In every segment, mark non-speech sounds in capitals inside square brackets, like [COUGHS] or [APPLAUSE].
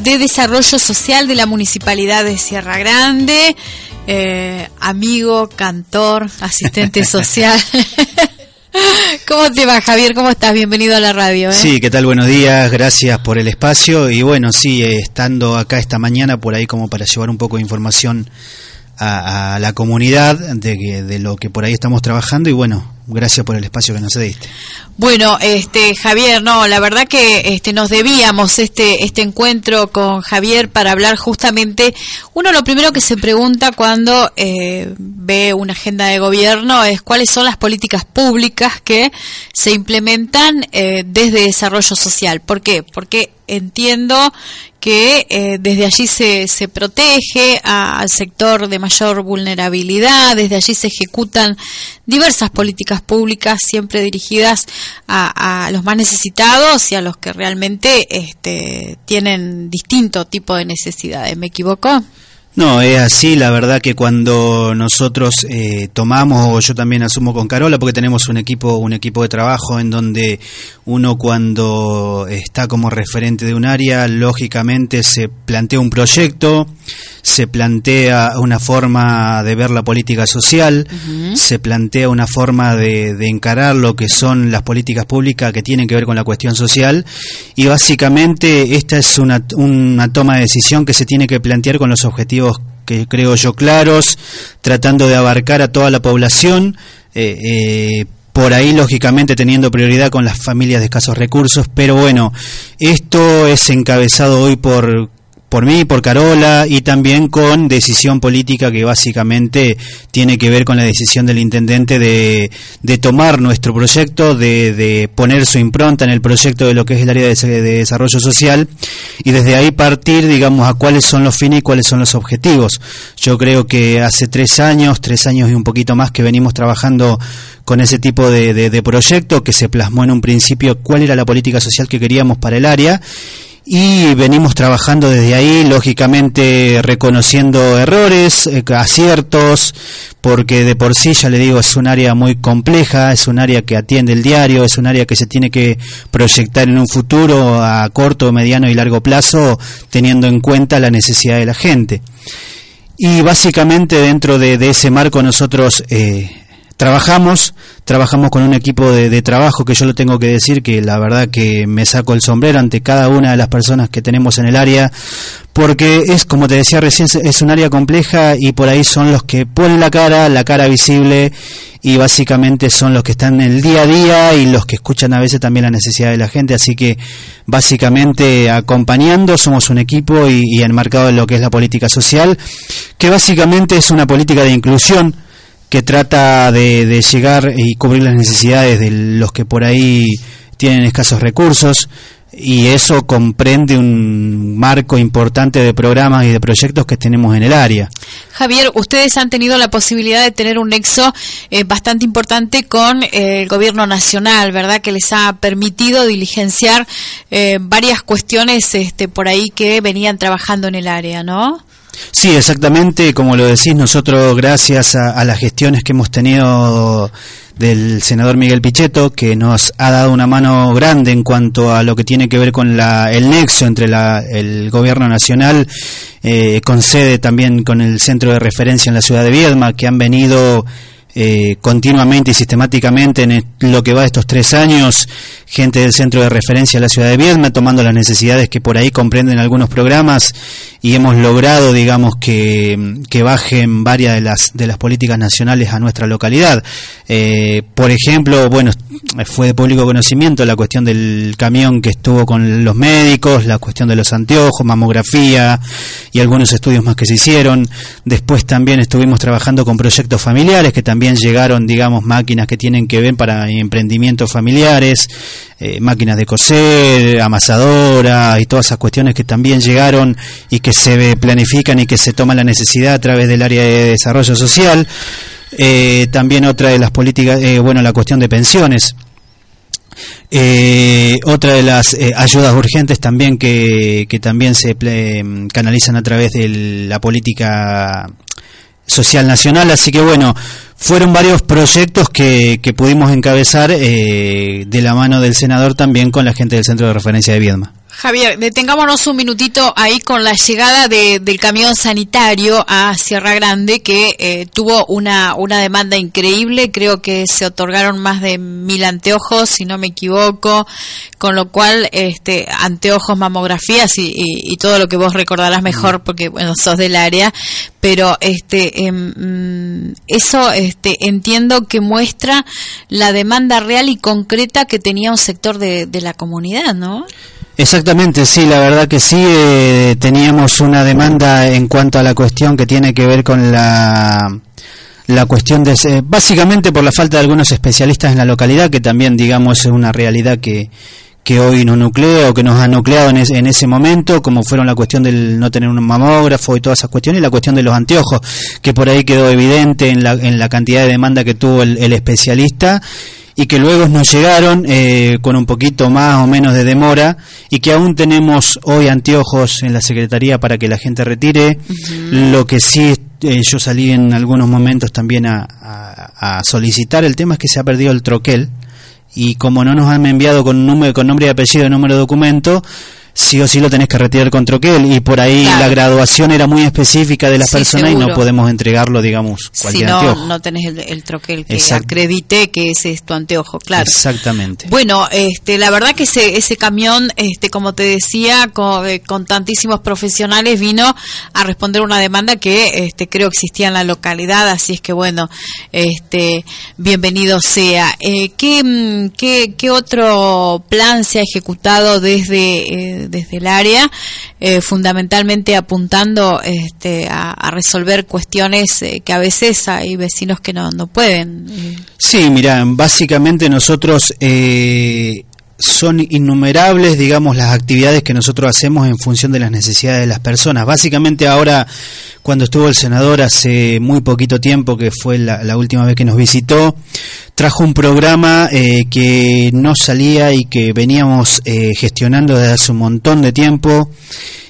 de Desarrollo Social de la Municipalidad de Sierra Grande, eh, amigo, cantor, asistente [LAUGHS] social. [LAUGHS] ¿Cómo te va, Javier? ¿Cómo estás? Bienvenido a la radio. ¿eh? Sí, ¿qué tal? Buenos días, gracias por el espacio. Y bueno, sí, eh, estando acá esta mañana por ahí como para llevar un poco de información a, la comunidad de, de lo que por ahí estamos trabajando y bueno, gracias por el espacio que nos diste. Bueno, este Javier, no, la verdad que este nos debíamos este este encuentro con Javier para hablar justamente uno lo primero que se pregunta cuando eh, ve una agenda de gobierno es cuáles son las políticas públicas que se implementan eh, desde desarrollo social. ¿Por qué? Porque entiendo que eh, desde allí se, se protege al sector de mayor vulnerabilidad, desde allí se ejecutan diversas políticas públicas siempre dirigidas a, a los más necesitados y a los que realmente este, tienen distinto tipo de necesidades. ¿Me equivoco? No, es así, la verdad que cuando nosotros eh, tomamos, o yo también asumo con Carola, porque tenemos un equipo, un equipo de trabajo en donde uno cuando está como referente de un área, lógicamente se plantea un proyecto, se plantea una forma de ver la política social, se plantea una forma de, de, encarar lo que son las políticas públicas que tienen que ver con la cuestión social y básicamente esta es una, una toma de decisión que se tiene que plantear con los objetivos que creo yo claros, tratando de abarcar a toda la población. Eh, eh, por ahí lógicamente teniendo prioridad con las familias de escasos recursos, pero bueno, esto es encabezado hoy por por mí, por Carola y también con decisión política que básicamente tiene que ver con la decisión del intendente de, de tomar nuestro proyecto, de, de, poner su impronta en el proyecto de lo que es el área de, de, desarrollo social y desde ahí partir, digamos, a cuáles son los fines y cuáles son los objetivos. Yo creo que hace tres años, tres años y un poquito más que venimos trabajando con ese tipo de, de proyecto que se plasmó en un principio cuál era la política social que queríamos para el área y venimos trabajando desde ahí, lógicamente reconociendo errores, eh, aciertos, porque de por sí, ya le digo, es un área muy compleja, es un área que atiende el diario, es un área que se tiene que proyectar en un futuro a corto, mediano y largo plazo, teniendo en cuenta la necesidad de la gente. Y básicamente dentro de, de ese marco nosotros eh, trabajamos, trabajamos con un equipo de, trabajo que yo lo tengo que decir que la verdad que me saco el sombrero ante cada una de las personas que tenemos en el área porque es como te decía recién es un área compleja y por ahí son los que ponen la cara, la cara visible y básicamente son los que están en el día a día y los que escuchan a veces también la necesidad de la gente, así que básicamente acompañando somos un equipo y, y enmarcado en lo que es la política social, que básicamente es una política de inclusión, que trata de, de, llegar y cubrir las necesidades de los que por ahí tienen escasos recursos y eso comprende un marco importante de programas y de proyectos que tenemos en el área. Javier, ustedes han tenido la posibilidad de tener un nexo eh, bastante importante con el gobierno nacional, ¿verdad? Que les ha permitido diligenciar eh, varias cuestiones este, por ahí que venían trabajando en el área, ¿no? Sí, exactamente, como lo decís, nosotros gracias a, las gestiones que hemos tenido del senador Miguel Pichetto, que nos ha dado una mano grande en cuanto a lo que tiene que ver con la, el nexo entre la, el gobierno nacional, eh, con sede también con el centro de referencia en la ciudad de Viedma, que han venido eh, continuamente y sistemáticamente en lo que va estos tres años, gente del centro de referencia de la ciudad de Viedma, tomando las necesidades que por ahí comprenden algunos programas y hemos logrado, digamos, que, que bajen varias de las, de las políticas nacionales a nuestra localidad. Eh, por ejemplo, bueno, fue de público conocimiento la cuestión del camión que estuvo con los médicos, la cuestión de los anteojos, mamografía y algunos estudios más que se hicieron. Después también estuvimos trabajando con proyectos familiares que también también llegaron, digamos, máquinas que tienen que ver para emprendimientos familiares, eh, máquinas de coser, amasadora y todas esas cuestiones que también llegaron y que se planifican y que se toma la necesidad a través del área de desarrollo social. Eh, también otra de las políticas, eh, bueno, la cuestión de pensiones. Eh, otra de las ayudas urgentes también que, que también se canalizan a través de la política social nacional, así que bueno, fueron varios proyectos que, que pudimos encabezar eh, de la mano del senador también con la gente del Centro de Referencia de Viedma. Javier, detengámonos un minutito ahí con la llegada de, del camión sanitario a Sierra Grande, que eh, tuvo una, una demanda increíble. Creo que se otorgaron más de mil anteojos, si no me equivoco, con lo cual, este, anteojos, mamografías y, y, todo lo que vos recordarás mejor, porque bueno, sos del área. Pero este, eh, eso este, entiendo que muestra la demanda real y concreta que tenía un sector de, de la comunidad, ¿no? Exactamente, sí, la verdad que sí, eh, teníamos una demanda en cuanto a la cuestión que tiene que ver con la, la cuestión de, eh, básicamente por la falta de algunos especialistas en la localidad, que también, digamos, es una realidad que, que hoy nos nuclea o que nos ha nucleado en, en, ese momento, como fueron la cuestión del no tener un mamógrafo y todas esas cuestiones, y la cuestión de los anteojos, que por ahí quedó evidente en la, en la cantidad de demanda que tuvo el especialista y que luego nos llegaron eh, con un poquito más o menos de demora y que aún tenemos hoy anteojos en la Secretaría para que la gente retire. Lo que sí eh, yo salí en algunos momentos también a, a, solicitar, el tema es que se ha perdido el troquel y como no nos han enviado con, número, con nombre y apellido y número de documento, sí o sí lo tenés que retirar con troquel y por ahí la graduación era muy específica de las personas y no podemos entregarlo, digamos, cualquier si no, no tenés el, troquel que acredite que ese es tu anteojo, claro. Exactamente. Bueno, este, la verdad que ese, ese camión, este, como te decía, con, eh, con tantísimos profesionales vino a responder una demanda que este, creo existía en la localidad, así es que bueno, este, bienvenido sea. Eh, ¿qué, mm, qué, ¿Qué otro plan se ha ejecutado desde... Eh, desde el área, eh, fundamentalmente apuntando este, a, resolver cuestiones eh, que a veces hay vecinos que no, no pueden. Sí, mira, básicamente nosotros eh, son innumerables, digamos, las actividades que nosotros hacemos en función de las necesidades de las personas. Básicamente ahora, cuando estuvo el senador hace muy poquito tiempo, que fue la, última vez que nos visitó, trajo un programa eh, que no salía y que veníamos eh, gestionando desde hace un montón de tiempo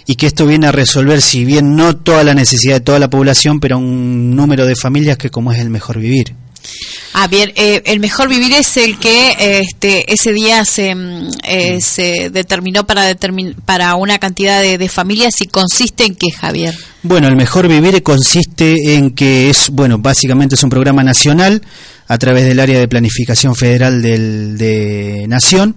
y que esto viene a resolver, si bien no toda la necesidad de toda la población, pero un número de familias que como es el mejor vivir. Ah, bien, eh, el mejor vivir es el que este, ese día se, mm, eh, se determinó para, para una cantidad de, familias y consiste en qué, Javier. Bueno, el mejor vivir consiste en que es, bueno, básicamente es un programa nacional a través del área de planificación federal del, de Nación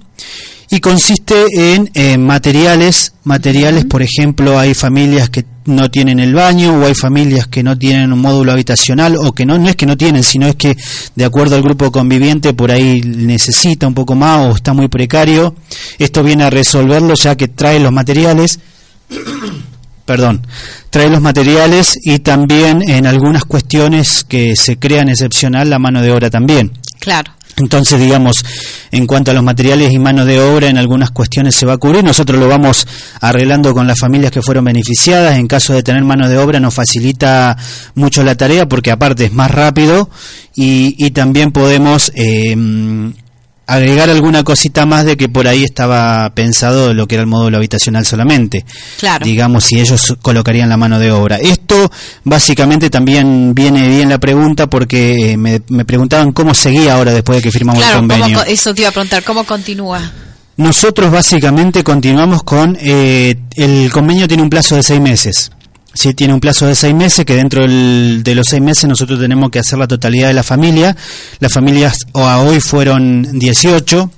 y consiste en materiales, materiales, por ejemplo, hay familias que no tienen el baño o hay familias que no tienen un módulo habitacional o que no, no es que no tienen, sino es que de acuerdo al grupo conviviente por ahí necesita un poco más o está muy precario. Esto viene a resolverlo ya que trae los materiales, [COUGHS] perdón, trae los materiales y también en algunas cuestiones que se crean excepcional la mano de obra también. Claro. Entonces, digamos, en cuanto a los materiales y mano de obra, en algunas cuestiones se va a cubrir. Nosotros lo vamos arreglando con las familias que fueron beneficiadas. En caso de tener mano de obra, nos facilita mucho la tarea porque aparte es más rápido y, y también podemos eh, agregar alguna cosita más de que por ahí estaba pensado lo que era el módulo habitacional solamente. Claro. Digamos, si ellos colocarían la mano de obra. Esto básicamente también viene bien la pregunta porque eh, me, preguntaban cómo seguía ahora después de que firmamos el convenio. eso te iba a preguntar, ¿cómo continúa? Nosotros básicamente continuamos con, eh, el convenio tiene un plazo de seis meses. Sí, tiene un plazo de seis meses, que dentro de los seis meses nosotros tenemos que hacer la totalidad de la familia. Las familias a hoy fueron 18.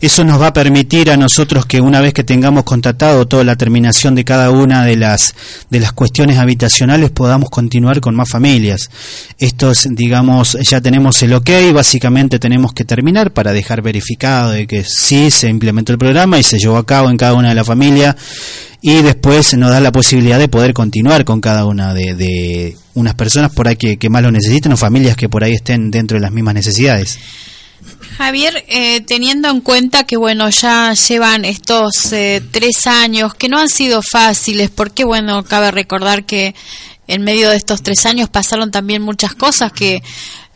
Eso nos va a permitir a nosotros que una vez que tengamos contratado toda la terminación de cada una de las de las cuestiones habitacionales podamos continuar con más familias. Estos, digamos, ya tenemos el ok, básicamente tenemos que terminar para dejar verificado de que sí se implementó el programa y se llevó a cabo en cada una de las familias y después nos da la posibilidad de poder continuar con cada una de, unas personas por ahí que, más lo necesiten o familias que por ahí estén dentro de las mismas necesidades. Javier, eh, teniendo en cuenta que bueno ya llevan estos eh, tres años que no han sido fáciles, porque bueno cabe recordar que en medio de estos tres años pasaron también muchas cosas que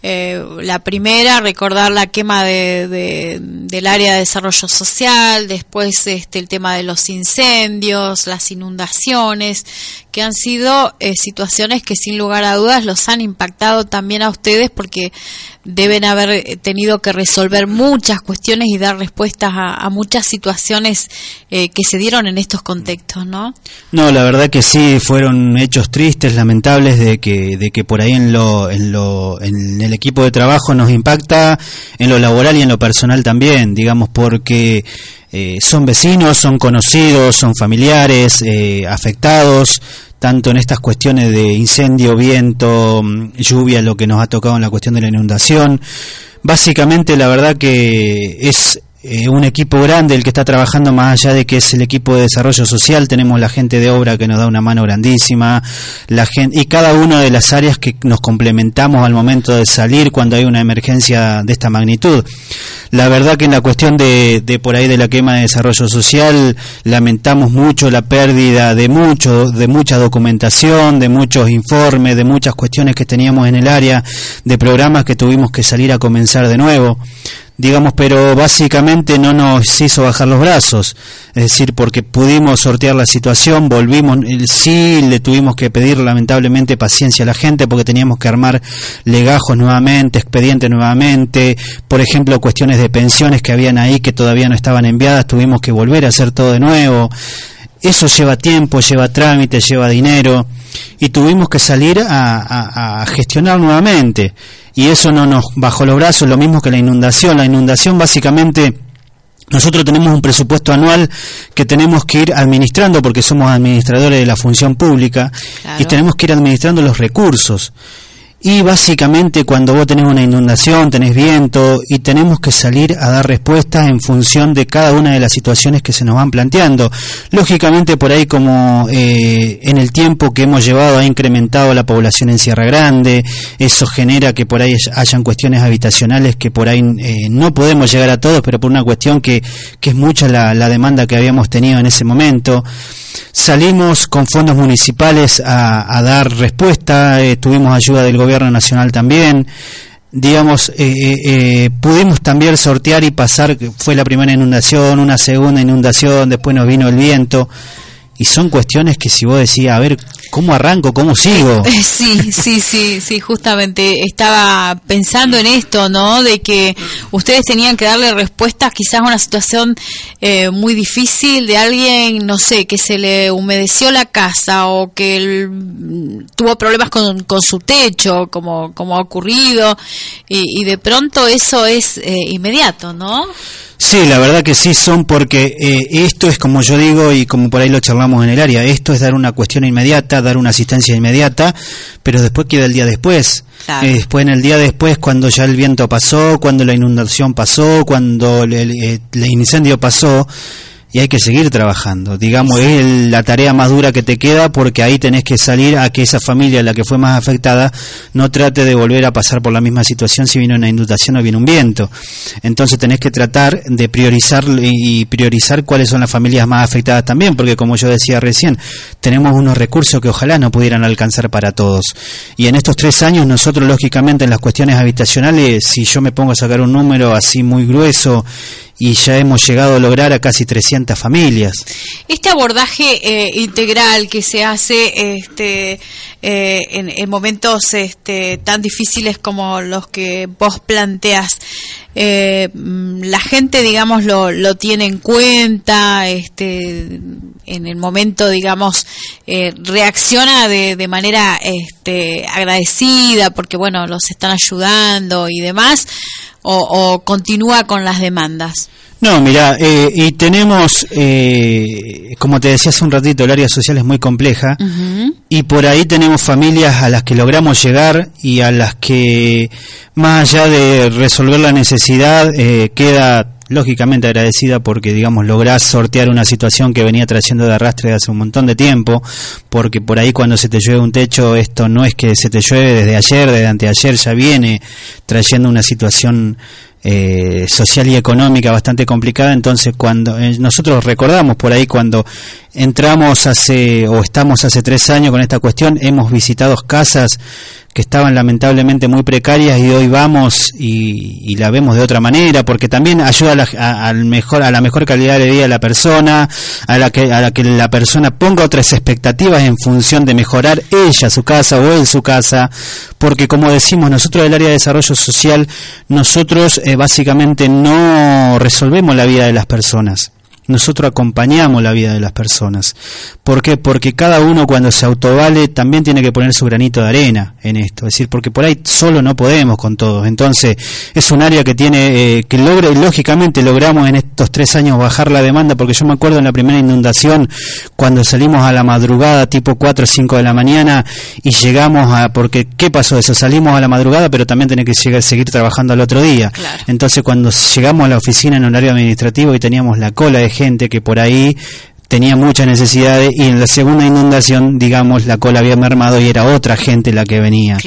eh, la primera, recordar la quema de, del área de desarrollo social, después este, el tema de los incendios, las inundaciones, que han sido eh, situaciones que sin lugar a dudas los han impactado también a ustedes porque deben haber tenido que resolver muchas cuestiones y dar respuestas a, muchas situaciones eh, que se dieron en estos contextos, ¿no? No, la verdad que sí, fueron hechos tristes, lamentables de que, de que por ahí en lo, en lo, en el equipo de trabajo nos impacta en lo laboral y en lo personal también, digamos, porque eh, son vecinos, son conocidos, son familiares, eh, afectados, tanto en estas cuestiones de incendio, viento, mm, lluvia, lo que nos ha tocado en la cuestión de la inundación. Básicamente, la verdad que es eh, un equipo grande el que está trabajando más allá de que es el equipo de desarrollo social tenemos la gente de obra que nos da una mano grandísima la gente y cada una de las áreas que nos complementamos al momento de salir cuando hay una emergencia de esta magnitud. La verdad que en la cuestión de, de por ahí de la quema de desarrollo social lamentamos mucho la pérdida de mucho de mucha documentación de muchos informes de muchas cuestiones que teníamos en el área de programas que tuvimos que salir a comenzar de nuevo digamos, pero básicamente no nos hizo bajar los brazos, es decir, porque pudimos sortear la situación, volvimos, sí le tuvimos que pedir lamentablemente paciencia a la gente porque teníamos que armar legajos nuevamente, expedientes nuevamente, por ejemplo, cuestiones de pensiones que habían ahí que todavía no estaban enviadas, tuvimos que volver a hacer todo de nuevo. Eso lleva tiempo, lleva trámite, lleva dinero y tuvimos que salir a, gestionar nuevamente y eso no nos bajó los brazos, lo mismo que la inundación. La inundación básicamente nosotros tenemos un presupuesto anual que tenemos que ir administrando porque somos administradores de la función pública y tenemos que ir administrando los recursos. Y básicamente cuando vos tenés una inundación, tenés viento y tenemos que salir a dar respuestas en función de cada una de las situaciones que se nos van planteando. Lógicamente por ahí como eh, en el tiempo que hemos llevado ha incrementado la población en Sierra Grande, eso genera que por ahí hayan cuestiones habitacionales que por ahí eh, no podemos llegar a todos, pero por una cuestión que, que es mucha la, la demanda que habíamos tenido en ese momento. Salimos con fondos municipales a, dar respuesta, eh, tuvimos ayuda del gobierno nacional también, digamos, eh, eh, pudimos también sortear y pasar, fue la primera inundación, una segunda inundación, después nos vino el viento, y son cuestiones que si vos decías, a ver, ¿cómo arranco? ¿Cómo sigo? [LAUGHS] Sí, sí, sí, sí, justamente estaba pensando en esto, ¿no? De que ustedes tenían que darle respuestas quizás a una situación eh, muy difícil de alguien, no sé, que se le humedeció la casa o que tuvo problemas con, con, su techo, como, como ha ocurrido, y, de pronto eso es eh, inmediato, ¿no? Sí, la verdad que sí son porque eh, esto es como yo digo y como por ahí lo charlamos en el área, esto es dar una cuestión inmediata, dar una asistencia inmediata, pero después queda el día después. Eh, después en el día después, cuando ya el viento pasó, cuando la inundación pasó, cuando el, el incendio pasó, y hay que seguir trabajando. Digamos, es la tarea más dura que te queda porque ahí tenés que salir a que esa familia, la que fue más afectada, no trate de volver a pasar por la misma situación si viene una inundación o viene un viento. Entonces tenés que tratar de priorizar y priorizar cuáles son las familias más afectadas también, porque como yo decía recién, tenemos unos recursos que ojalá no pudieran alcanzar para todos. Y en estos tres años nosotros, lógicamente, en las cuestiones habitacionales, si yo me pongo a sacar un número así muy grueso y ya hemos llegado a lograr a casi 300 familias. Este abordaje eh, integral que se hace este, eh, en, momentos este, tan difíciles como los que vos planteas, eh, la gente, digamos, lo, lo tiene en cuenta, este, en el momento, digamos, reacciona de, de manera este, agradecida porque, bueno, los están ayudando y demás o, continúa con las demandas? No, mira, eh, y tenemos, eh, como te decía hace un ratito, el área social es muy compleja y por ahí tenemos familias a las que logramos llegar y a las que, más allá de resolver la necesidad, eh, queda lógicamente agradecida porque, digamos, lográs sortear una situación que venía trayendo de arrastre hace un montón de tiempo, porque por ahí cuando se te llueve un techo, esto no es que se te llueve desde ayer, desde anteayer, ya viene trayendo una situación eh, social y económica bastante complicada, entonces cuando eh, nosotros recordamos por ahí cuando entramos hace o estamos hace tres años con esta cuestión, hemos visitado casas que estaban lamentablemente muy precarias y hoy vamos y, la vemos de otra manera porque también ayuda a la, al mejor a la mejor calidad de vida de la persona a la que a la que la persona ponga otras expectativas en función de mejorar ella su casa o él su casa porque como decimos nosotros del área de desarrollo social nosotros eh, básicamente no resolvemos la vida de las personas nosotros acompañamos la vida de las personas. ¿Por qué? Porque cada uno cuando se autovale también tiene que poner su granito de arena en esto. Es decir, porque por ahí solo no podemos con todos. Entonces, es un área que tiene, eh, que logra, y lógicamente logramos en estos tres años bajar la demanda, porque yo me acuerdo en la primera inundación, cuando salimos a la madrugada, tipo 4 o 5 de la mañana, y llegamos a, porque, ¿qué pasó eso? Salimos a la madrugada, pero también tenés que llegar, seguir trabajando al otro día. Entonces, cuando llegamos a la oficina en horario administrativo y teníamos la cola de gente que por ahí tenía muchas necesidades y en la segunda inundación, digamos, la cola había mermado y era otra gente la que venía.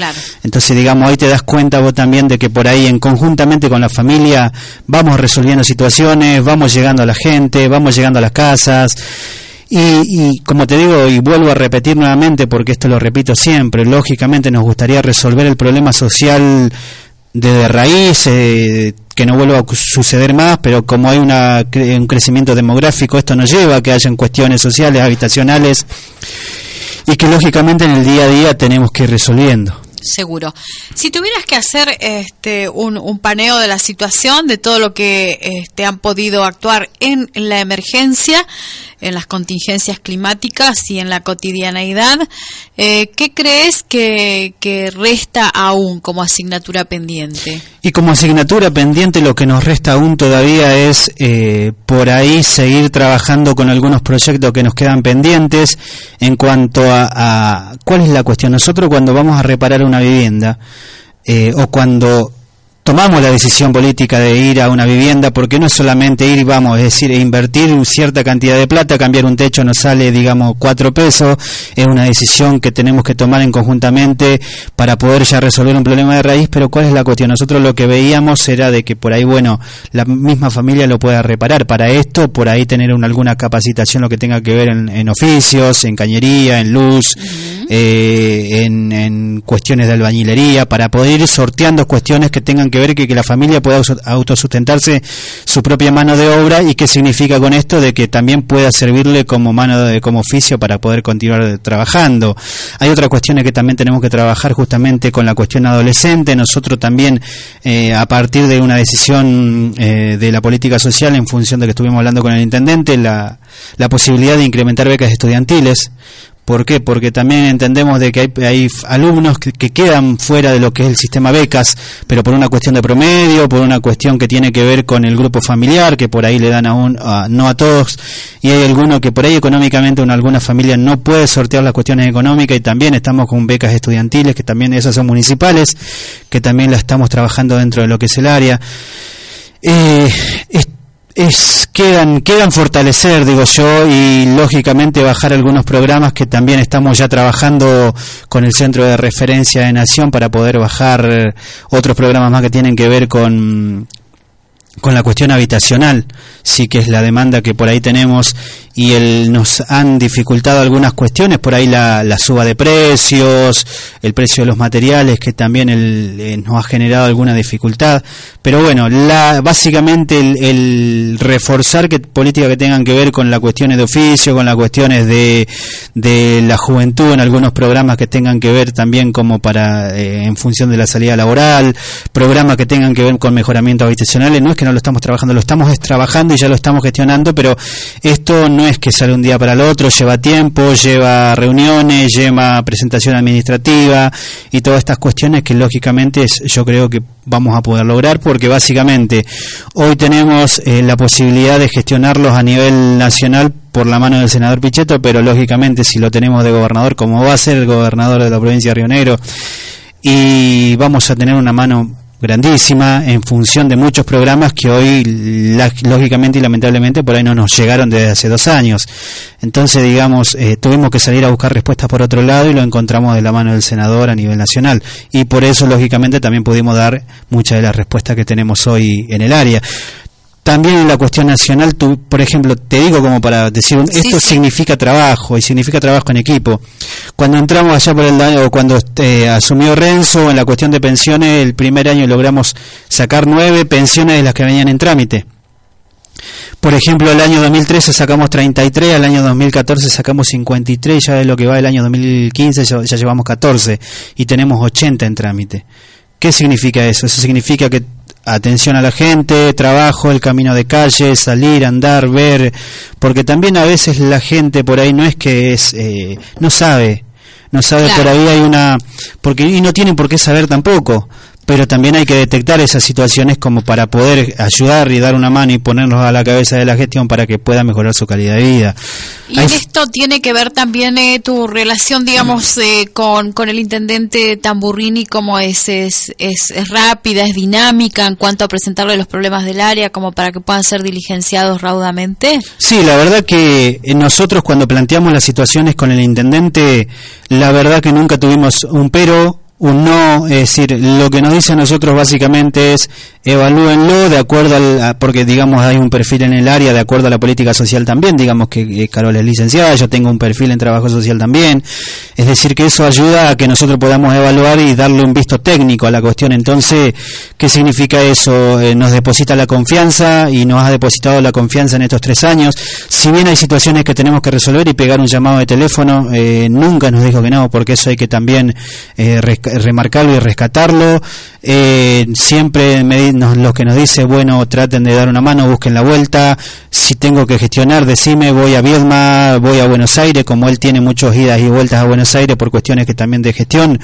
Entonces, digamos, ahí te das cuenta vos también de que por ahí, en conjuntamente con la familia, vamos resolviendo situaciones, vamos llegando a la gente, vamos llegando a las casas. Y, y, como te digo, y vuelvo a repetir nuevamente, porque esto lo repito siempre, lógicamente nos gustaría resolver el problema social de raíz, eh, que no vuelva a suceder más, pero como hay una, un crecimiento demográfico, esto nos lleva a que hayan cuestiones sociales, habitacionales, y que lógicamente en el día a día tenemos que ir resolviendo. Seguro. Si tuvieras que hacer este, un, un paneo de la situación, de todo lo que este, han podido actuar en la emergencia, en las contingencias climáticas y en la cotidianeidad. Eh, ¿Qué crees que, resta aún como asignatura pendiente? Y como asignatura pendiente lo que nos resta aún todavía es eh, por ahí seguir trabajando con algunos proyectos que nos quedan pendientes en cuanto a, cuál es la cuestión. Nosotros cuando vamos a reparar una vivienda eh, o cuando tomamos la decisión política de ir a una vivienda porque no es solamente ir, vamos, es decir, invertir cierta cantidad de plata, cambiar un techo nos sale, digamos, cuatro pesos, es una decisión que tenemos que tomar en conjuntamente para poder ya resolver un problema de raíz, pero ¿cuál es la cuestión? Nosotros lo que veíamos era de que por ahí, bueno, la misma familia lo pueda reparar. Para esto, por ahí tener una, alguna capacitación, lo que tenga que ver en, oficios, en cañería, en luz, eh, en, en cuestiones de albañilería, para poder ir sorteando cuestiones que tengan que ver que, que la familia pueda autosustentarse su propia mano de obra y qué significa con esto de que también pueda servirle como mano de, como oficio para poder continuar trabajando. Hay otras cuestiones que también tenemos que trabajar justamente con la cuestión adolescente. Nosotros también, eh, a partir de una decisión eh, de la política social en función de que estuvimos hablando con el intendente, la, la posibilidad de incrementar becas estudiantiles ¿Por qué? Porque también entendemos de que hay, alumnos que, quedan fuera de lo que es el sistema becas, pero por una cuestión de promedio, por una cuestión que tiene que ver con el grupo familiar, que por ahí le dan aún, no a todos, y hay algunos que por ahí económicamente en alguna familia no puede sortear las cuestiones económicas y también estamos con becas estudiantiles, que también esas son municipales, que también las estamos trabajando dentro de lo que es el área. Eh, quedan quedan fortalecer digo yo y lógicamente bajar algunos programas que también estamos ya trabajando con el centro de referencia de nación para poder bajar otros programas más que tienen que ver con con la cuestión habitacional, sí que es la demanda que por ahí tenemos y el, nos han dificultado algunas cuestiones, por ahí la, la suba de precios, el precio de los materiales que también el, eh, nos ha generado alguna dificultad, pero bueno, la, básicamente el, reforzar que políticas que tengan que ver con las cuestiones de oficio, con las cuestiones de, de la juventud en algunos programas que tengan que ver también como para eh, en función de la salida laboral, programas que tengan que ver con mejoramiento habitacionales, no es que no lo estamos trabajando, lo estamos trabajando y ya lo estamos gestionando, pero esto no es que sale un día para el otro, lleva tiempo, lleva reuniones, lleva presentación administrativa y todas estas cuestiones que lógicamente yo creo que vamos a poder lograr porque básicamente hoy tenemos eh, la posibilidad de gestionarlos a nivel nacional por la mano del senador Pichetto, pero lógicamente si lo tenemos de gobernador, como va a ser el gobernador de la provincia de Río Negro, y vamos a tener una mano grandísima en función de muchos programas que hoy lógicamente y lamentablemente por ahí no nos llegaron desde hace dos años. Entonces, digamos, eh, tuvimos que salir a buscar respuestas por otro lado y lo encontramos de la mano del senador a nivel nacional. Y por eso, lógicamente, también pudimos dar muchas de las respuestas que tenemos hoy en el área también en la cuestión nacional, tú, por ejemplo, te digo como para decir, esto significa trabajo y significa trabajo en equipo. Cuando entramos allá por el año, cuando este, asumió Renzo en la cuestión de pensiones, el primer año logramos sacar nueve pensiones de las que venían en trámite. Por ejemplo, el año 2013 sacamos 33, el año 2014 sacamos 53, ya de lo que va el año 2015 ya, ya llevamos 14 y tenemos 80 en trámite. ¿Qué significa eso? Eso significa que atención a la gente, trabajo, el camino de calle, salir, andar, ver, porque también a veces la gente por ahí no es que es, eh, no sabe, no sabe por ahí hay una, porque y no tienen por qué saber tampoco, pero también hay que detectar esas situaciones como para poder ayudar y dar una mano y ponernos a la cabeza de la gestión para que pueda mejorar su calidad de vida. Y esto tiene que ver también eh, tu relación, digamos, eh, con, con el intendente Tamburrini, como es, es, es, rápida, es dinámica en cuanto a presentarle los problemas del área, como para que puedan ser diligenciados raudamente. Sí, la verdad que eh, nosotros cuando planteamos las situaciones con el intendente, la verdad que nunca tuvimos un pero, un no, es decir, lo que nos dice a nosotros básicamente es evalúenlo de acuerdo al, porque digamos hay un perfil en el área de acuerdo a la política social también, digamos que Carol es licenciada, yo tengo un perfil en trabajo social también, es decir, que eso ayuda a que nosotros podamos evaluar y darle un visto técnico a la cuestión. Entonces, ¿qué significa eso? Eh, nos deposita la confianza y nos ha depositado la confianza en estos tres años. Si bien hay situaciones que tenemos que resolver y pegar un llamado de teléfono, eh, nunca nos dijo que no, porque eso hay que también eh, remarcarlo y rescatarlo. siempre me lo que nos dice, bueno, traten de dar una mano, busquen la vuelta, si tengo que gestionar, decime, voy a Viedma, voy a Buenos Aires, como él tiene muchas idas y vueltas a Buenos Aires por cuestiones que también de gestión,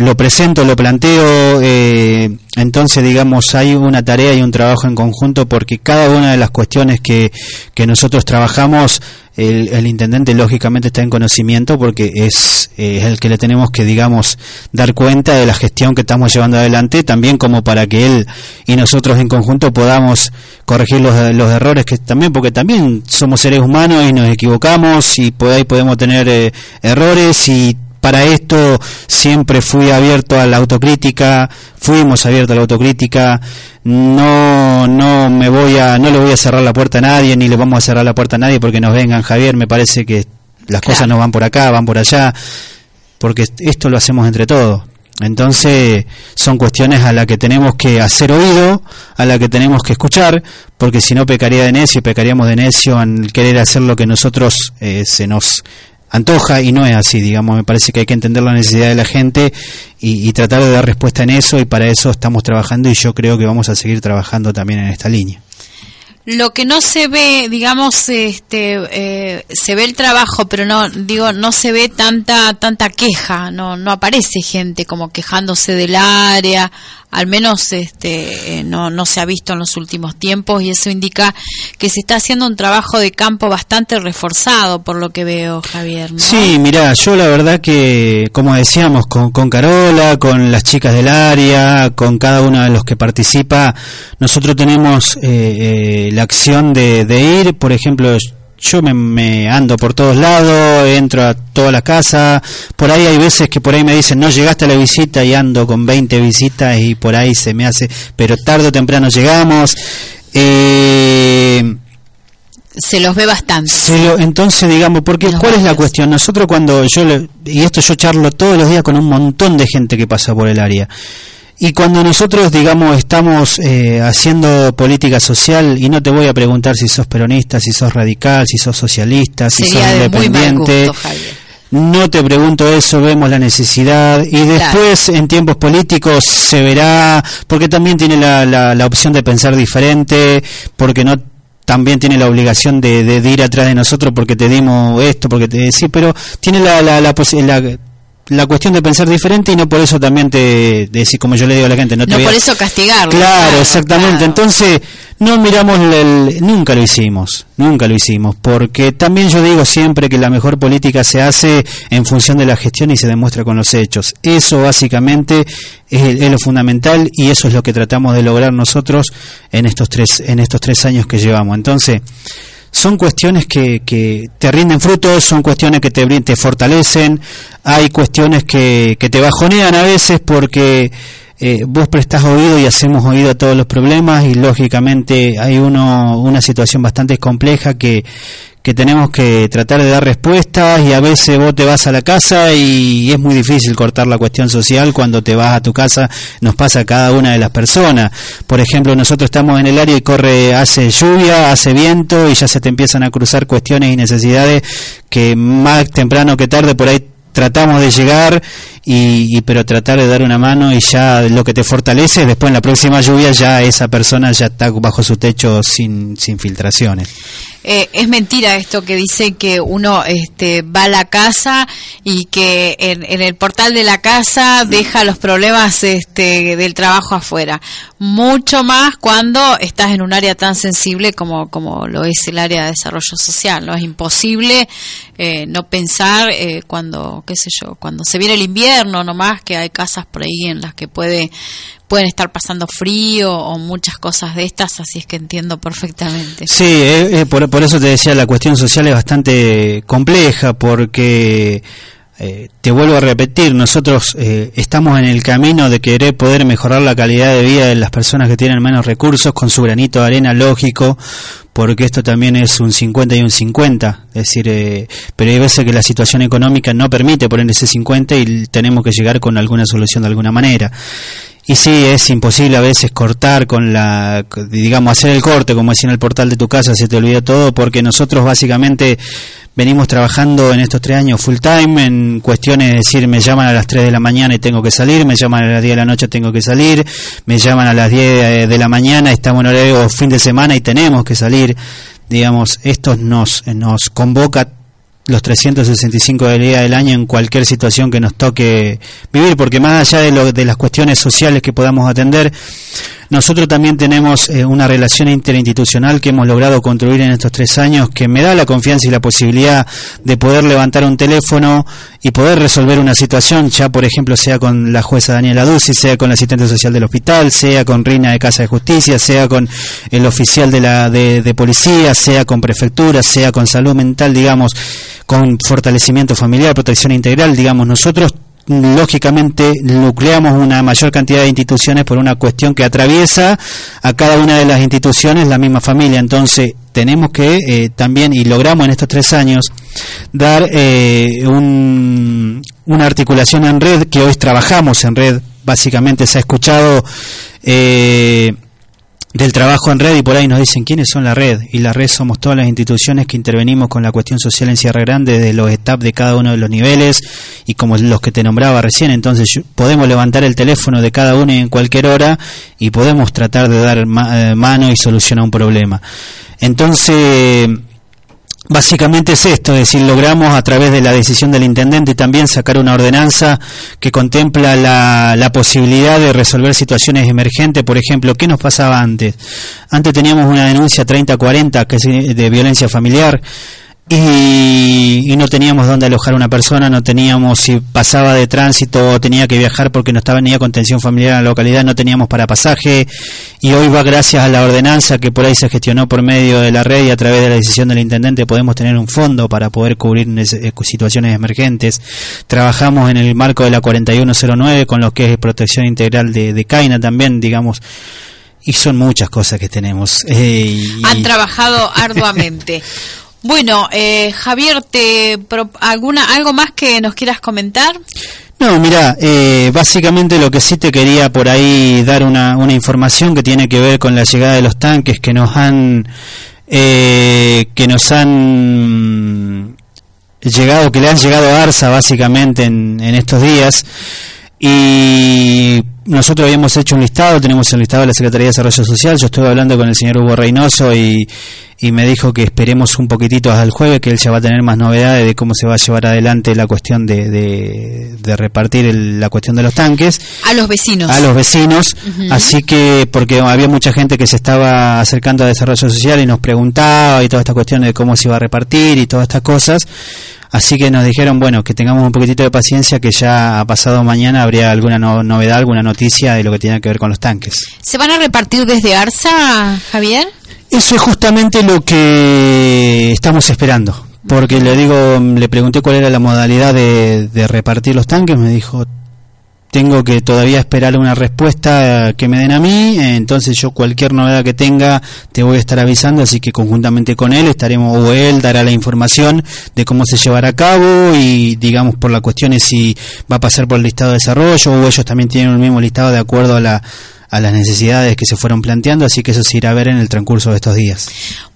lo presento, lo planteo, eh, entonces digamos hay una tarea y un trabajo en conjunto porque cada una de las cuestiones que, que nosotros trabajamos, el, el, intendente lógicamente está en conocimiento porque es, el que le tenemos que digamos dar cuenta de la gestión que estamos llevando adelante, también como para que él y nosotros en conjunto podamos corregir los, los errores que también, porque también somos seres humanos y nos equivocamos y por ahí podemos tener eh, errores y para esto siempre fui abierto a la autocrítica, fuimos abiertos a la autocrítica, no no me voy a no le voy a cerrar la puerta a nadie ni le vamos a cerrar la puerta a nadie porque nos vengan Javier, me parece que las cosas no van por acá, van por allá, porque esto lo hacemos entre todos. Entonces son cuestiones a las que tenemos que hacer oído, a las que tenemos que escuchar, porque si no pecaría de necio, pecaríamos de necio al querer hacer lo que nosotros eh, se nos antoja y no es así, digamos, me parece que hay que entender la necesidad de la gente y, tratar de dar respuesta en eso y para eso estamos trabajando y yo creo que vamos a seguir trabajando también en esta línea. Lo que no se ve, digamos, este, eh, se ve el trabajo, pero no, digo, no se ve tanta, tanta queja, no, no aparece gente como quejándose del área, al menos este eh, no, no se ha visto en los últimos tiempos y eso indica que se está haciendo un trabajo de campo bastante reforzado por lo que veo Javier sí mira yo la verdad que como decíamos con, con Carola con las chicas del área con cada uno de los que participa nosotros tenemos eh, eh, la acción de, de ir por ejemplo yo me, ando por todos lados, entro a toda la casa, por ahí hay veces que por ahí me dicen, no llegaste a la visita y ando con 20 visitas y por ahí se me hace, pero tarde o temprano llegamos. Eh, se los ve bastante. entonces, digamos, porque ¿cuál es la cuestión? Nosotros cuando yo, y esto yo charlo todos los días con un montón de gente que pasa por el área, y cuando nosotros, digamos, estamos eh, haciendo política social, y no te voy a preguntar si sos peronista, si sos radical, si sos socialista, si sos independiente, no te pregunto eso, vemos la necesidad, y después en tiempos políticos se verá, porque también tiene la, la, opción de pensar diferente, porque no también tiene la obligación de, de, ir atrás de nosotros porque te dimos esto, porque te sí, pero tiene la, la, la, la la cuestión de pensar diferente y no por eso también te, decir como yo le digo a la gente, no te No por eso castigarlo. Claro, exactamente. Entonces, no miramos el, nunca lo hicimos, nunca lo hicimos, porque también yo digo siempre que la mejor política se hace en función de la gestión y se demuestra con los hechos. Eso básicamente es, es lo fundamental y eso es lo que tratamos de lograr nosotros en estos tres en estos tres años que llevamos. Entonces, son cuestiones que, que te rinden frutos, son cuestiones que te, te fortalecen, hay cuestiones que, que te bajonean a veces porque eh, vos prestás oído y hacemos oído a todos los problemas y lógicamente hay uno, una situación bastante compleja que, que tenemos que tratar de dar respuestas y a veces vos te vas a la casa y es muy difícil cortar la cuestión social cuando te vas a tu casa, nos pasa a cada una de las personas. Por ejemplo, nosotros estamos en el área y corre, hace lluvia, hace viento y ya se te empiezan a cruzar cuestiones y necesidades que más temprano que tarde por ahí tratamos de llegar y, pero tratar de dar una mano y ya lo que te fortalece después en la próxima lluvia ya esa persona ya está bajo su techo sin, sin filtraciones eh, es mentira esto que dice que uno este, va a la casa y que en, el portal de la casa deja los problemas este, del trabajo afuera. Mucho más cuando estás en un área tan sensible como, como lo es el área de desarrollo social. No es imposible eh, no pensar eh, cuando, qué sé yo, cuando se viene el invierno nomás, que hay casas por ahí en las que puede pueden estar pasando frío o muchas cosas de estas, así es que entiendo perfectamente. Sí, eh, eh, por, por, eso te decía, la cuestión social es bastante compleja porque... Eh, te vuelvo a repetir, nosotros estamos en el camino de querer poder mejorar la calidad de vida de las personas que tienen menos recursos con su granito de arena lógico, porque esto también es un 50 y un 50, es decir, pero hay veces que la situación económica no permite poner ese 50 y tenemos que llegar con alguna solución de alguna manera. Y sí, es imposible a veces cortar con la, digamos, hacer el corte, como decía en el portal de tu casa, se te olvida todo, porque nosotros básicamente venimos trabajando en estos tres años full time en cuestiones de decir, me llaman a las 3 de la mañana y tengo que salir, me llaman a las 10 de la noche tengo que salir, me llaman a las 10 de la mañana, estamos en horario fin de semana y tenemos que salir. Digamos, esto nos, nos convoca los 365 días del año en cualquier situación que nos toque vivir, porque más allá de, lo, de las cuestiones sociales que podamos atender, nosotros también tenemos eh, una relación interinstitucional que hemos logrado construir en estos tres años que me da la confianza y la posibilidad de poder levantar un teléfono y poder resolver una situación, ya por ejemplo sea con la jueza Daniela Duzzi, sea con la asistente social del hospital, sea con Reina de Casa de Justicia, sea con el oficial de la de, de policía, sea con prefectura, sea con salud mental, digamos, con fortalecimiento familiar, protección integral, digamos, nosotros lógicamente nucleamos una mayor cantidad de instituciones por una cuestión que atraviesa a cada una de las instituciones la misma familia. Entonces, tenemos que eh, también, y logramos en estos tres años, dar eh, una articulación en red, que hoy trabajamos en red, básicamente se ha escuchado. Eh, del trabajo en red y por ahí nos dicen quiénes son la red y la red somos todas las instituciones que intervenimos con la cuestión social en Sierra Grande desde los staff de cada uno de los niveles y como los que te nombraba recién entonces podemos levantar el teléfono de cada uno en cualquier hora y podemos tratar de dar eh, mano y solucionar un problema. Entonces Básicamente es esto, es decir, logramos a través de la decisión del intendente también sacar una ordenanza que contempla la, la, posibilidad de resolver situaciones emergentes. Por ejemplo, ¿qué nos pasaba antes? Antes teníamos una denuncia 30-40 que es de violencia familiar y, no teníamos dónde alojar a una persona, no teníamos si pasaba de tránsito o tenía que viajar porque no estaba ni a contención familiar en la localidad, no teníamos para pasaje y hoy va gracias a la ordenanza que por ahí se gestionó por medio de la red y a través de la decisión del intendente podemos tener un fondo para poder cubrir eh, situaciones emergentes. Trabajamos en el marco de la 4109 con lo que es protección integral de, de CAINA también, digamos, y son muchas cosas que tenemos. Eh, Han trabajado [LAUGHS] arduamente. Bueno, eh, Javier, ¿te alguna algo más que nos quieras comentar? No, mira, eh, básicamente lo que sí te quería por ahí dar una, una información que tiene que ver con la llegada de los tanques que nos han eh, que nos han llegado, que le han llegado a Arsa básicamente en, en estos días y nosotros habíamos hecho un listado, tenemos el listado de la Secretaría de Desarrollo Social, yo estuve hablando con el señor Hugo Reynoso y, y me dijo que esperemos un poquitito hasta el jueves, que él ya va a tener más novedades de cómo se va a llevar adelante la cuestión de, de, repartir la cuestión de los tanques. A los vecinos. A los vecinos, así que porque había mucha gente que se estaba acercando a Desarrollo Social y nos preguntaba y toda esta cuestión de cómo se iba a repartir y todas estas cosas. Así que nos dijeron, bueno, que tengamos un poquitito de paciencia, que ya ha pasado mañana habría alguna novedad, alguna noticia de lo que tiene que ver con los tanques. ¿Se van a repartir desde ARSA, Javier? Eso es justamente lo que estamos esperando. Porque le digo, le pregunté cuál era la modalidad de, de repartir los tanques, me dijo, tengo que todavía esperar una respuesta que me den a mí, entonces yo cualquier novedad que tenga te voy a estar avisando, así que conjuntamente con él estaremos, o él dará la información de cómo se llevará a cabo y digamos por la cuestión es si va a pasar por el listado de desarrollo o ellos también tienen el mismo listado de acuerdo a la a las necesidades que se fueron planteando, así que eso se irá a ver en el transcurso de estos días.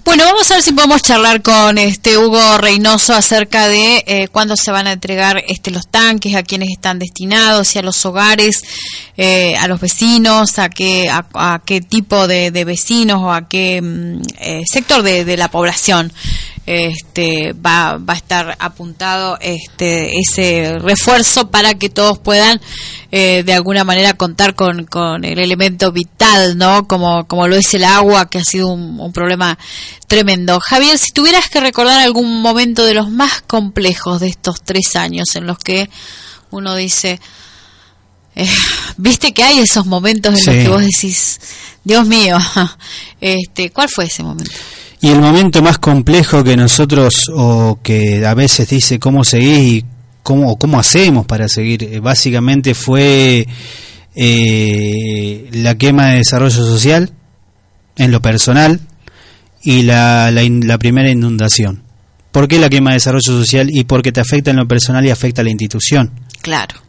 Bueno, vamos a ver si podemos charlar con este Hugo Reynoso acerca de eh, cuándo se van a entregar este los tanques, a quienes están destinados, si a los hogares, eh, a los vecinos, a qué a, qué tipo de, vecinos o a qué mm, eh, sector de, de la población este, va, va a estar apuntado este, ese refuerzo para que todos puedan eh, de alguna manera contar con, con el elemento vital, ¿no? Como, como lo es el agua, que ha sido un, problema tremendo. Javier, si tuvieras que recordar algún momento de los más complejos de estos tres años en los que uno dice, eh, [LAUGHS] viste que hay esos momentos en los que vos decís, Dios mío, [LAUGHS] este, ¿cuál fue ese momento? Y el momento más complejo que nosotros, o que a veces dice cómo seguir y cómo, cómo hacemos para seguir, eh, básicamente fue eh, la quema de desarrollo social en lo personal y la, la, la primera inundación. ¿Por qué la quema de desarrollo social? Y porque te afecta en lo personal y afecta a la institución. Claro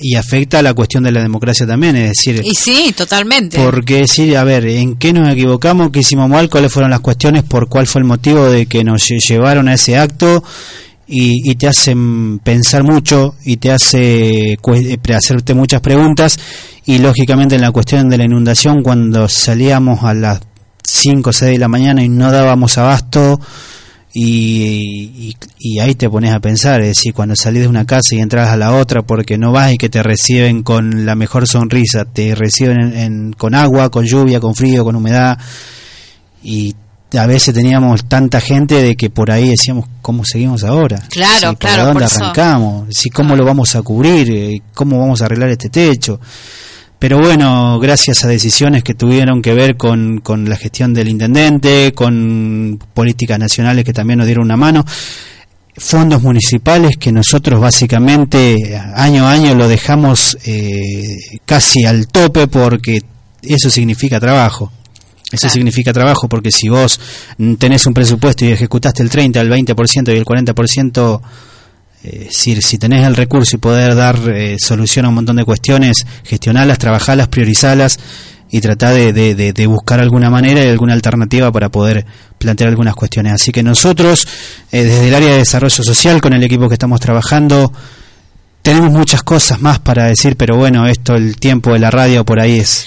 y afecta a la cuestión de la democracia también, es decir... Y sí, totalmente. Porque decir, a ver, ¿en qué nos equivocamos? ¿Qué hicimos mal? ¿Cuáles fueron las cuestiones? ¿Por cuál fue el motivo de que nos llevaron a ese acto? Y, te hacen pensar mucho y te hace eh, hacerte muchas preguntas y lógicamente en la cuestión de la inundación cuando salíamos a las 5 o 6 de la mañana y no dábamos abasto y, y, ahí te pones a pensar, es decir, cuando salís de una casa y entras a la otra porque no vas y que te reciben con la mejor sonrisa, te reciben con agua, con lluvia, con frío, con humedad. Y a veces teníamos tanta gente de que por ahí decíamos cómo seguimos ahora claro claro dónde arrancamos si cómo lo vamos a cubrir eh, cómo vamos a arreglar este techo pero bueno, gracias a decisiones que tuvieron que ver con, con la gestión del intendente, con políticas nacionales que también nos dieron una mano, fondos municipales que nosotros básicamente año a año lo dejamos eh, casi al tope porque eso significa trabajo. Eso significa trabajo porque si vos tenés un presupuesto y ejecutaste el 30, el 20% y el 40% eh, si, si tenés el recurso y poder dar eh, solución a un montón de cuestiones, gestionarlas, trabajarlas, priorizarlas y tratar de, de, buscar alguna manera y alguna alternativa para poder plantear algunas cuestiones. Así que nosotros, eh, desde el área de desarrollo social, con el equipo que estamos trabajando, tenemos muchas cosas más para decir, pero bueno, esto, el tiempo de la radio por ahí es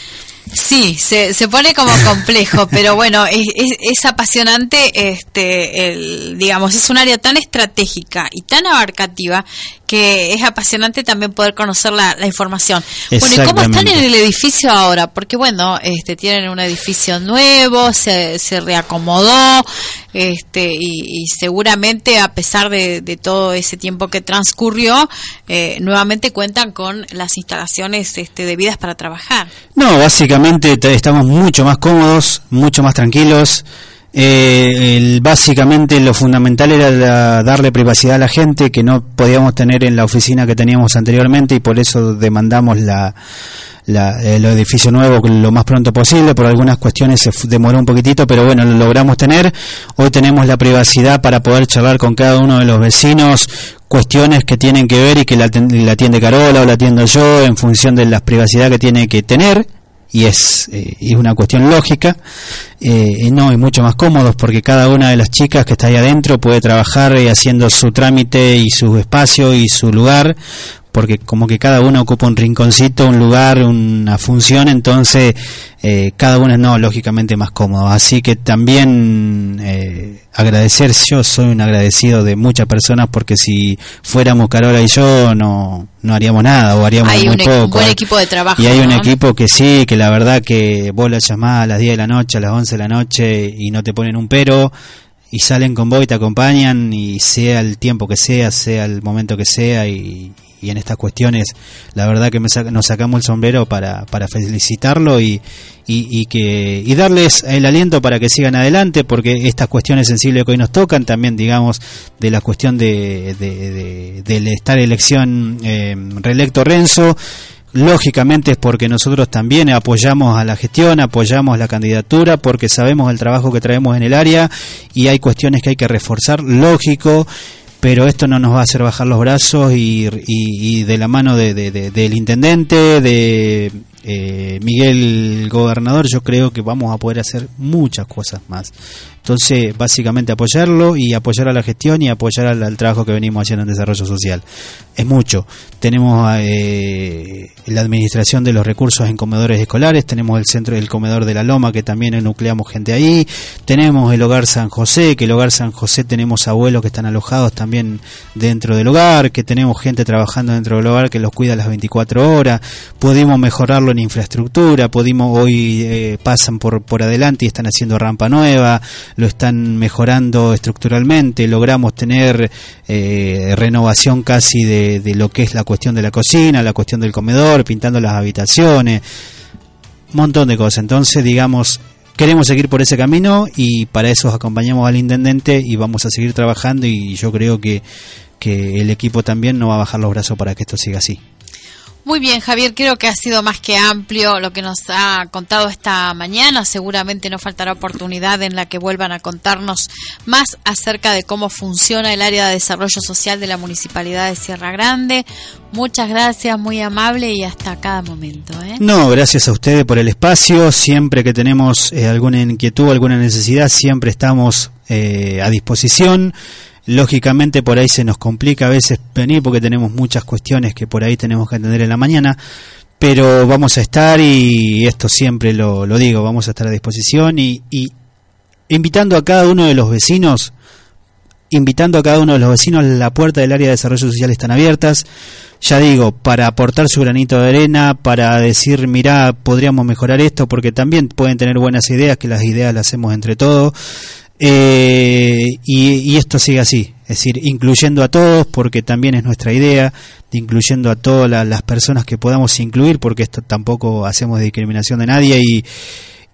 Sí, se, se pone como [LAUGHS] complejo, pero bueno, es, es, apasionante, este, el, digamos, es un área tan estratégica y tan abarcativa que es apasionante también poder conocer la, información. Bueno, ¿y cómo están en el edificio ahora? Porque bueno, este, tienen un edificio nuevo, se, se reacomodó, este, y, seguramente a pesar de, todo ese tiempo que transcurrió, eh, nuevamente cuentan con las instalaciones este, debidas para trabajar. No, básicamente estamos mucho más cómodos, mucho más tranquilos. Eh, básicamente lo fundamental era darle privacidad a la gente que no podíamos tener en la oficina que teníamos anteriormente y por eso demandamos la, el edificio nuevo lo más pronto posible. Por algunas cuestiones se demoró un poquitito, pero bueno, lo logramos tener. Hoy tenemos la privacidad para poder charlar con cada uno de los vecinos cuestiones que tienen que ver y que la, la atiende Carola o la atiendo yo en función de la privacidad que tiene que tener y es, eh, una cuestión lógica, eh, no, y mucho más cómodos porque cada una de las chicas que está ahí adentro puede trabajar eh, haciendo su trámite y su espacio y su lugar porque como que cada uno ocupa un rinconcito, un lugar, una función, entonces eh, cada uno es no, lógicamente más cómodo. Así que también eh, agradecer, yo soy un agradecido de muchas personas porque si fuéramos Carola y yo no, no haríamos nada o haríamos hay muy un, poco. buen equipo de trabajo. Y hay un equipo que sí, que la verdad que vos la llamás a las 10 de la noche, a las 11 de la noche y no te ponen un pero y salen con vos y te acompañan y sea el tiempo que sea, sea el momento que sea y, y en estas cuestiones la verdad que me saca- nos sacamos el sombrero para, para felicitarlo y, y, que y darles el aliento para que sigan adelante porque estas cuestiones sensibles que hoy nos tocan también digamos de la cuestión de, de, de- estar elección eh, reelecto Renzo lógicamente es porque nosotros también apoyamos a la gestión, apoyamos la candidatura, porque sabemos el trabajo que traemos en el área y hay cuestiones que hay que reforzar, lógico, pero esto no nos va a hacer bajar los brazos y, de la mano de- del intendente, de eh, Miguel Gobernador, yo creo que vamos a poder hacer muchas cosas más. Entonces, básicamente apoyarlo y apoyar a la gestión y apoyar al, trabajo que venimos haciendo en desarrollo social. Es mucho. Tenemos eh, la administración de los recursos en comedores escolares, tenemos el centro del comedor de la Loma, que también nucleamos gente ahí, tenemos el hogar San José, que el hogar San José tenemos abuelos que están alojados también dentro del hogar, que tenemos gente trabajando dentro del hogar que los cuida las 24 horas, pudimos mejorarlo en infraestructura, pudimos hoy eh, pasan por, por adelante y están haciendo rampa nueva, lo están mejorando estructuralmente, logramos tener eh, renovación casi de, de lo que es la cuestión de la cocina, la cuestión del comedor, pintando las habitaciones, montón de cosas. Entonces, digamos, queremos seguir por ese camino y para eso acompañamos al intendente y vamos a seguir trabajando y yo creo que, que el equipo también no va a bajar los brazos para que esto siga así. Muy bien, Javier, creo que ha sido más que amplio lo que nos ha contado esta mañana. Seguramente no faltará oportunidad en la que vuelvan a contarnos más acerca de cómo funciona el área de desarrollo social de la Municipalidad de Sierra Grande. Muchas gracias, muy amable y hasta cada momento. ¿eh? No, gracias a ustedes por el espacio. Siempre que tenemos eh, alguna inquietud, alguna necesidad, siempre estamos eh, a disposición. Lógicamente por ahí se nos complica a veces venir porque tenemos muchas cuestiones que por ahí tenemos que atender en la mañana, pero vamos a estar y esto siempre lo, lo digo, vamos a estar a disposición y, invitando a cada uno de los vecinos, invitando a cada uno de los vecinos, la puerta del área de desarrollo social están abiertas, ya digo, para aportar su granito de arena, para decir, mirá, podríamos mejorar esto, porque también pueden tener buenas ideas, que las ideas las hacemos entre todos, eh, y, y esto sigue así, es decir, incluyendo a todos, porque también es nuestra idea, de incluyendo a todas la- las personas que podamos incluir, porque esto tampoco hacemos discriminación de nadie y,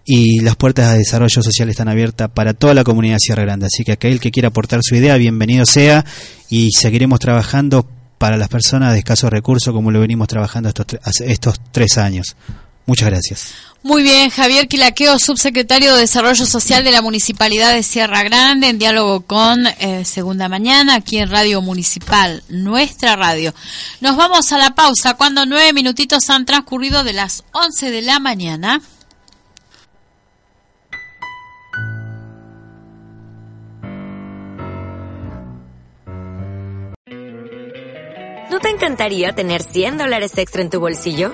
y las puertas de desarrollo social están abiertas para toda la comunidad Sierra Grande. Así que aquel que quiera aportar su idea, bienvenido sea y seguiremos trabajando para las personas de escasos recursos como lo venimos trabajando estos, estos tres años. Muchas gracias. Muy bien, Javier Quilaqueo, subsecretario de Desarrollo Social de la Municipalidad de Sierra Grande, en diálogo con eh, Segunda Mañana, aquí en Radio Municipal, nuestra radio. Nos vamos a la pausa cuando nueve minutitos han transcurrido de las once de la mañana. ¿No te encantaría tener 100 dólares extra en tu bolsillo?